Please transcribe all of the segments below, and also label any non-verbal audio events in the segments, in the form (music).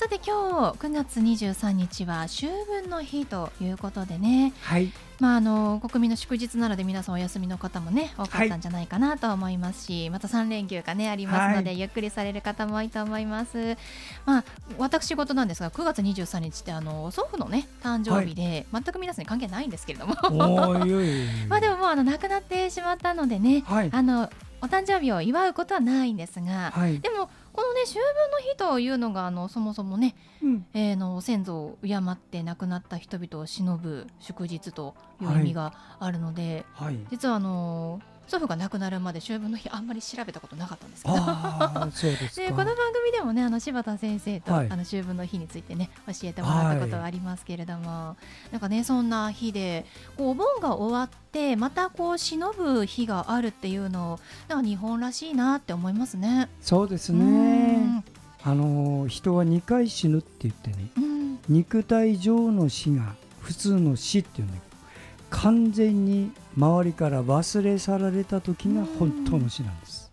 さて今日9月23日は秋分の日ということでね、はい。まあ、あの国民の祝日なので皆さんお休みの方もね多かったんじゃないかなと思いますし、はい、また3連休がねありますので、はい、ゆっくりされる方も多いと思います。まあ、私事なんですが9月23日ってあの祖父のね誕生日で、はい、全く皆さんに関係ないんですけれども。(laughs) まあでももうあの亡くなってしまったのでね、あのお誕生日を祝うことはないんですが、でもね秋分の日というのがあのそもそもね、うん、えー、の先祖を敬って亡くなった人々を忍ぶ祝日という意味があるので、はい。はい、実はあの祖父が亡くなるまで秋分の日あんまり調べたことなかったんですけど。で (laughs) この番組でもねあの柴田先生と、はい、あの秋分の日についてね教えてもらったことはありますけれども、はい、なんかねそんな日でこうお盆が終わってまたこう忍ぶ日があるっていうのをなんか日本らしいなって思いますね。そうですね。あの人は2回死ぬって言ってね、うん、肉体上の死が普通の死っていうの完全に周りから忘れ去られた時が本当の死なんです。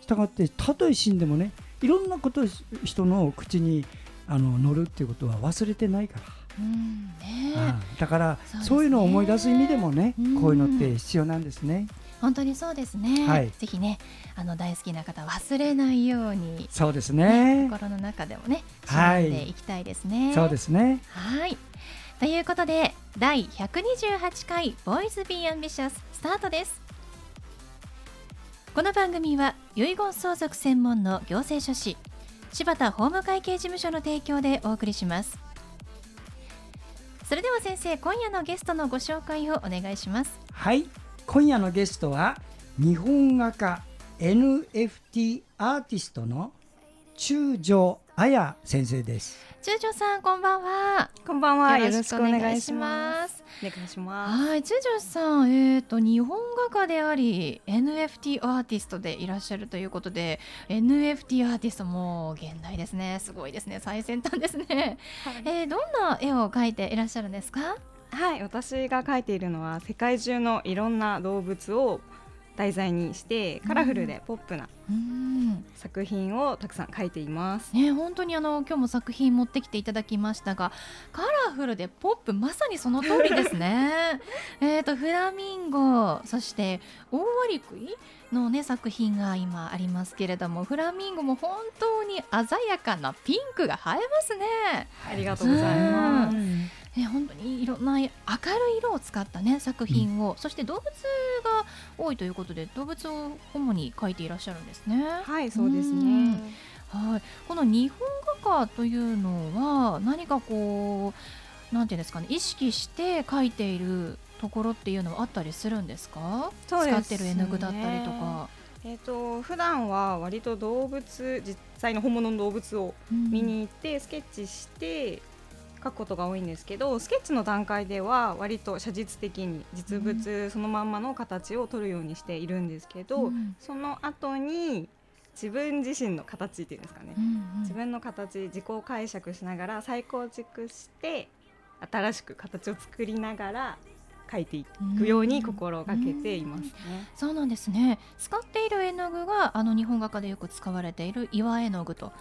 したがってたとえ死んでもねいろんなこと人の口にあの乗るっていうことは忘れてないから。うんね、だからそう、ね,、いうのを思い出す意味でもね、こういうのって必要なんですね。本当にそうですね。はい、ぜひね、あの大好きな方忘れないように。そうですね。ね心の中でもね、はい、でいきたいですね。そうですね。はい。ということで第128回ボーイズビーアンビシャススタートです。この番組は遺言相続専門の行政書士柴田法務会計事務所の提供でお送りします。それでは先生今夜のゲストのご紹介をお願いします。はい。今夜のゲストは日本画家 NFT アーティストの中条彩先生です。中条さんこんばんは。こんばんは。よろしくお願いします。お願いします。はい中条さんえっ、ー、と日本画家であり NFT アーティストでいらっしゃるということで NFT アーティストも現代ですね。すごいですね。最先端ですね、はい、えー、どんな絵を描いていらっしゃるんですか？はい私が描いているのは世界中のいろんな動物を題材にしてカラフルでポップな作品をたくさん描いています。ね本当にあの今日も作品持ってきていただきましたがカラフルでポップまさにその通りですね。(laughs) えっとフラミンゴそしてオオワリクイのね作品が今ありますけれどもフラミンゴも本当に鮮やかなピンクが映えますね。ありがとうございます。ね、本当にいろんな明るい色を使ったね作品を、うん、そして動物が多いということで動物を主に描いていらっしゃるんですね。はいそうですね、はい、この日本画家というのは何かこうなんていうんですかね意識して描いているところっていうのはあったりするんですか？そうです、ね、使ってる絵の具だったりとか。えーと、普段は割と動物実際の本物の動物を見に行って、スケッチして書くことが多いんですけどスケッチの段階では割と写実的に実物そのまんまの形を取るようにしているんですけど、うん、その後に自分自身の形っていうんですかね、うんうん、自分の形自己解釈しながら再構築して新しく形を作りながら描いていくように心がけていますね。そうなんですね。使っている絵の具があの日本画家でよく使われている岩絵の具と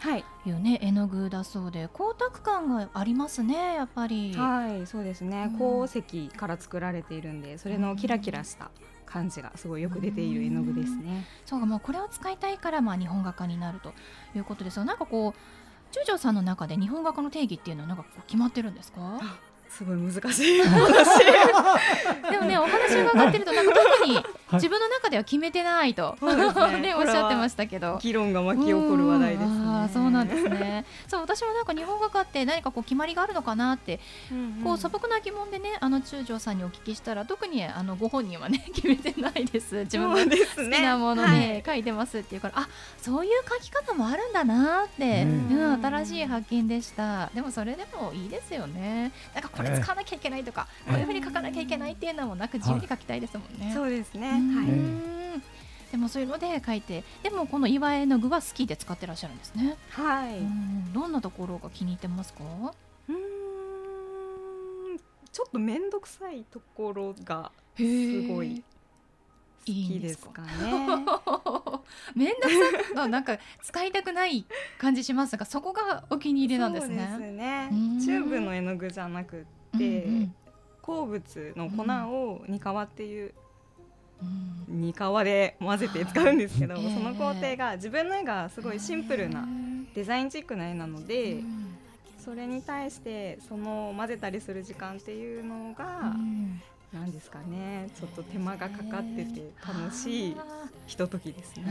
いうね、はい、絵の具だそうで光沢感がありますねやっぱり。はいそうですね。鉱石から作られているんでそれのキラキラした感じがすごいよく出ている絵の具ですね。そうかもうこれを使いたいからまあ日本画家になるということですがなんかこう中条さんの中で日本画家の定義っていうのはなんか決まってるんですか？すごい難しい話。(laughs) でもねお話を伺ってるとなんか特に自分の中では決めてないと、ね。(laughs) ね、おっしゃってましたけど。議論が巻き起こる話題です、なんですね。(laughs) そう私もなんか日本画家って何かこう決まりがあるのかなって、うんうん、こう素朴な疑問でねあの中条さんにお聞きしたら特にあのご本人はね (laughs) 決めてないです。自分の好きなもので書いてますっていうから、あそういう書き方もあるんだなって、うん、うん、新しい発見でした。でもそれでもいいですよね。なんかこれ使わなきゃいけないとか、こういうふうに書かなきゃいけないっていうのもなく自由に書きたいですもんね。そうですね、はいでもそういうので書いて。でもこの祝い絵の具は好きで使ってらっしゃるんですね。はい。どんなところが気に入ってますか？うん。ちょっと面倒くさいところがすごい好きですかね。面倒 (laughs) くさくなんか使いたくない感じしますが、そこがお気に入りなんですね。そうですね。チューブの絵の具じゃなくて、うんうん、鉱物の粉をにかわっていう。にかわで混ぜて使うんですけど、その工程が自分の絵がすごいシンプルなデザインチックな絵なので、それに対してその混ぜたりする時間っていうのが、なんですかねちょっと手間がかかってて楽しいひとときですね。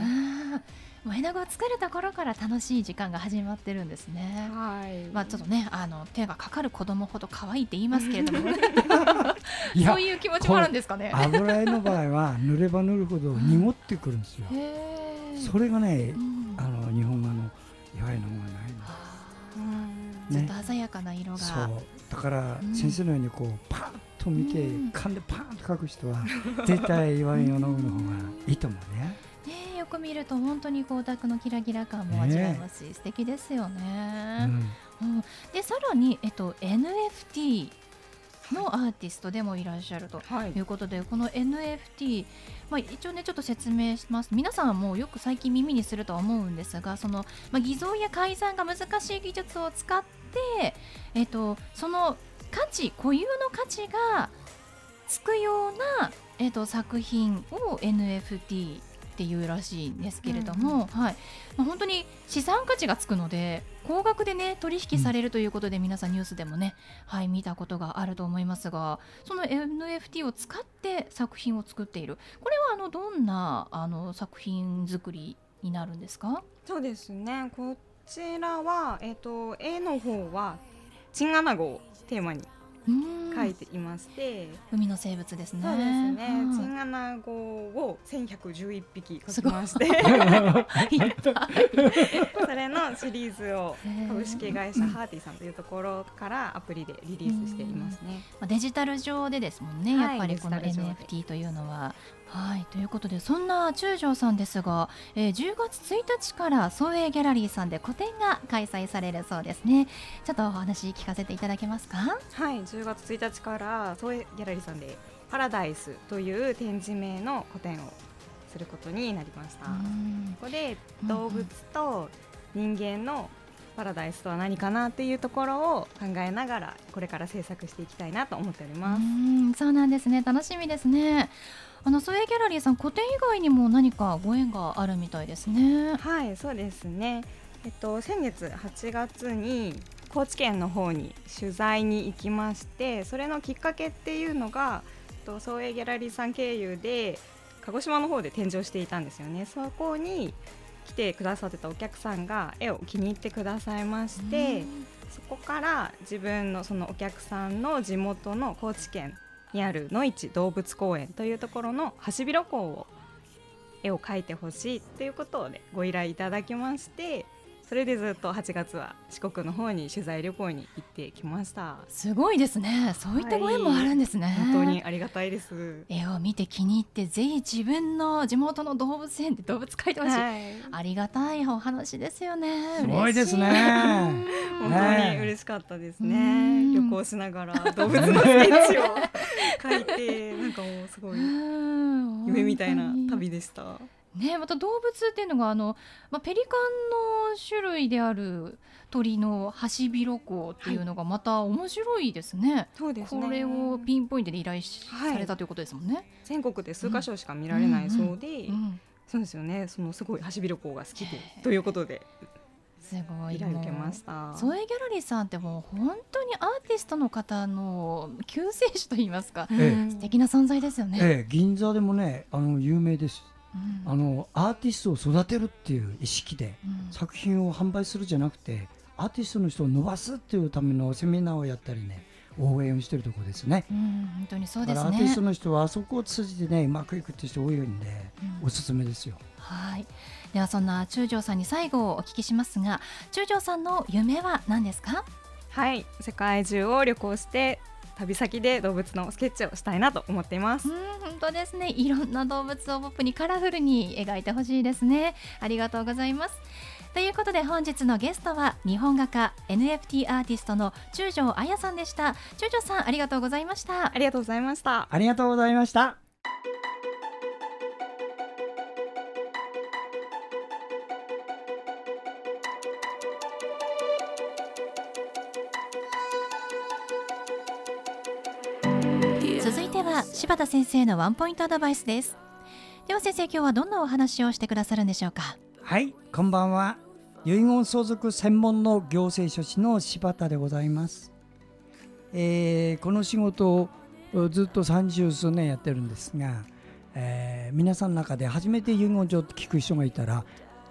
もう絵の具を作るところから楽しい時間が始まってるんですね。はい。まあちょっとねあの手がかかる子供ほど可愛いって言いますけれども、そういう気持ちもあるんですかね。油絵の場合は塗れば塗るほど濁ってくるんですよ。それがね、うん、あの日本画の祝いの方がないの。ね、ちょっと鮮やかな色が。そうだから先生のようにこうパッと見て、うん、勘でパーンと描く人は絶対祝いのの方がいいと思うね。ねよく見ると本当に光沢のキラキラ感も味わえますし、ね、素敵ですよね。うん、うん、でさらに、えっと、NFT のアーティストでもいらっしゃるとい。うことで、はい、この NFT、まあ、一応ねちょっと説明します。皆さんもよく最近耳にするとは思うんですがその、まあ、偽造や改ざんが難しい技術を使って、えっと、その価値固有の価値がつくような、えっと、作品を NFT っていうらしいんですけれども、うん、はい。まあ、本当に資産価値がつくので高額でね取引されるということで、皆さんニュースでもね、はい見たことがあると思いますがその NFT を使って作品を作っている。これはあのどんなあの作品作りになるんですか？そうですね。こちらは、えーと、絵の方はチンアナゴをテーマに書いていまして。海の生物ですね。そうですね、チンアナゴを1111匹描きまして。(laughs) (laughs) それのシリーズを株式会社ハーティさんというところからアプリでリリースしていますね、デジタル上でですもんね、やっぱりこの NFT というのは。はい。ということでそんな中条さんですが、えー、10月1日から創営ギャラリーさんで個展が開催されるそうですね。ちょっとお話聞かせていただけますか？はい10月1日から創営ギャラリーさんでパラダイスという展示名の個展をすることになりました。ここで動物と人間のパラダイスとは何かなっていうところを考えながらこれから制作していきたいなと思っております。そうなんですね。楽しみですね。あのソエギャラリーさん個展以外にも何かご縁があるみたいですね。はいそうですね。えっと先月8月に高知県の方に取材に行きましてそれのきっかけっていうのがとソエギャラリーさん経由で鹿児島の方で展示をしていたんですよね。そこに来てくださってたお客さんが絵を気に入ってくださいましてそこから自分のそのお客さんの地元の高知県にある野市動物公園というところのハシビロコウを絵を描いてほしいということでご依頼いただきましてそれでずっと8月は四国の方に取材旅行に行ってきました。すごいですね。そういったご縁もあるんですね、はい、本当にありがたいです。絵を見て気に入ってぜひ自分の地元の動物園で動物描いてほしい、はい、ありがたいお話ですよね。すごいですね。本当に嬉しかったですね。旅行しながら動物のスケッチを描いてなんかもうすごい夢みたいな旅でしたね、また動物っていうのがあの、まあ、ペリカンの種類である鳥のハシビロコウっていうのがまた面白いですね。はい、そうです、ね、これをピンポイントで依頼されたということですもんね。はい、全国で数箇所しか見られないそうで、うんうんうん、そうですよね。そのすごいハシビロコウが好きでということですごい。依頼受けました。ソエギャラリーさんってもう本当にアーティストの方の救世主と言いますか、ええ、素敵な存在ですよね、ええ、銀座でもねあの有名です、うん、あのアーティストを育てるっていう意識で、うん、作品を販売するじゃなくてアーティストの人を伸ばすっていうためのセミナーをやったりね応援をしているところですね。うん、本当にそうですね。アーティストの人はあそこを通じてねうまくいくって人多いんで、うん、おすすめですよ。はい。ではそんな中条さんに最後お聞きしますが、中条さんの夢は何ですか？はい、世界中を旅行して旅先で動物のスケッチをしたいなと思っています。うん、本当ですね。いろんな動物をポップにカラフルに描いてほしいですね。ありがとうございます。ということで本日のゲストは日本画家 NFT アーティストの中条彩さんでした中条さんありがとうございましたありがとうございましたありがとうございました柴田先生のワンポイントアドバイスです。では先生今日はどんなお話をしてくださるんでしょうか？はいこんばんは。遺言相続専門の行政書士の柴田でございます、えー、この仕事をずっと三十数年やってるんですが、えー、皆さんの中で初めて遺言状って聞く人がいたら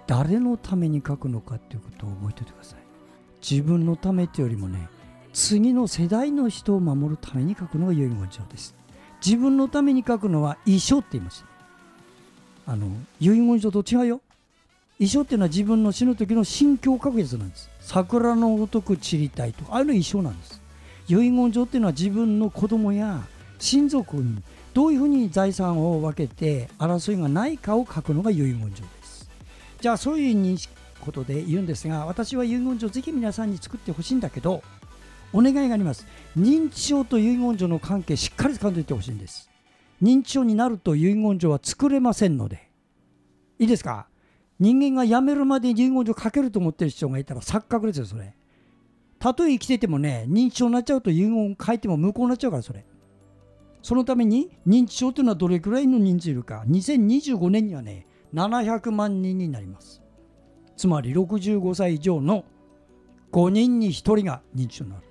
誰のために書くのかっていうことを覚えておいてください。自分のためっていうよりもね次の世代の人を守るために書くのが遺言状です。自分のために書くのは遺書って言います、あの遺言状と違うよ。遺書っていうのは自分の死ぬ時の心境を書くやつなんです。桜のごとく散りたいとああいうの遺書なんです。遺言状っていうのは自分の子供や親族にどういうふうに財産を分けて争いがないかを書くのが遺言状です。じゃあそういうことで言うんですが私は遺言状ぜひ皆さんに作ってほしいんだけどお願いがあります。認知症と遺言状の関係しっかり掴んでいてほしいんです。認知症になると遺言状は作れませんので。いいですか？人間が辞めるまで遺言状書けると思ってる人がいたら錯覚ですよそれ。たとえ生きててもね認知症になっちゃうと遺言書いても無効になっちゃうからそれ。そのために認知症というのはどれくらいの人数いるか。2025年にはね700万人になります。つまり65歳以上の5人に1人が認知症になる。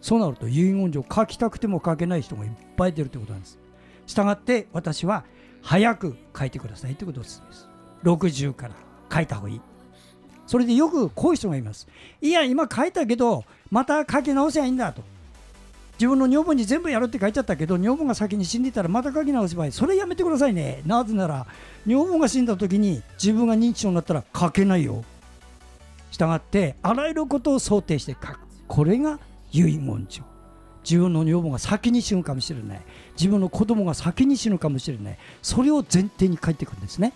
そうなると遺言状書きたくても書けない人がいっぱい出るということなんです。したがって私は早く書いてくださいということをです。60から書いた方がいい。それでよくこういう人がいます。いや今書いたけどまた書き直せばいいんだと。自分の女房に全部やるって書いちゃったけど女房が先に死んでたらまた書き直せばいい。それやめてくださいね。なぜなら女房が死んだ時に自分が認知症になったら書けないよ。したがってあらゆることを想定して書く。これが遺言状自分の女房が先に死ぬかもしれない。自分の子供が先に死ぬかもしれない。それを前提に書いていくんですね。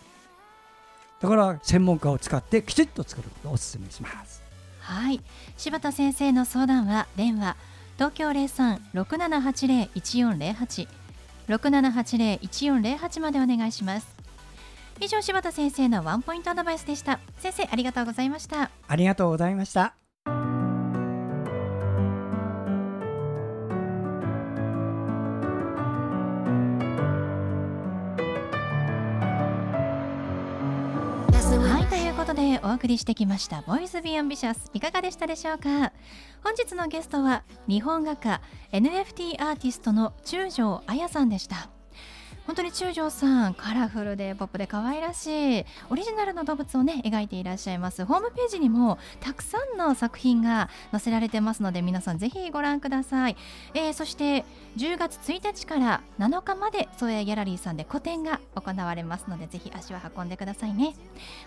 だから専門家を使ってきちっと作ることをお勧めします。はい。柴田先生の相談は電話東京03-6780-1408 6780-1408までお願いします。以上柴田先生のワンポイントアドバイスでした。先生ありがとうございました。ありがとうございましたでお送りしてきました「Boys Be Ambitious いかがでしたでしょうか？本日のゲストは日本画家 NFT アーティストの中条彩さんでした。本当に中条さんカラフルでポップで可愛らしいオリジナルの動物をね描いていらっしゃいます。ホームページにもたくさんの作品が載せられてますので皆さんぜひご覧ください、えー、そして10月1日から7日までソエギャラリーさんで個展が行われますのでぜひ足を運んでくださいね。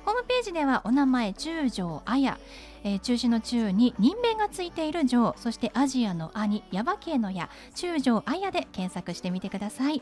ホームページではお名前中条綾。えー、中止の中に人名がついている城。そしてアジアの兄ヤバ系の矢中条綾で検索してみてください。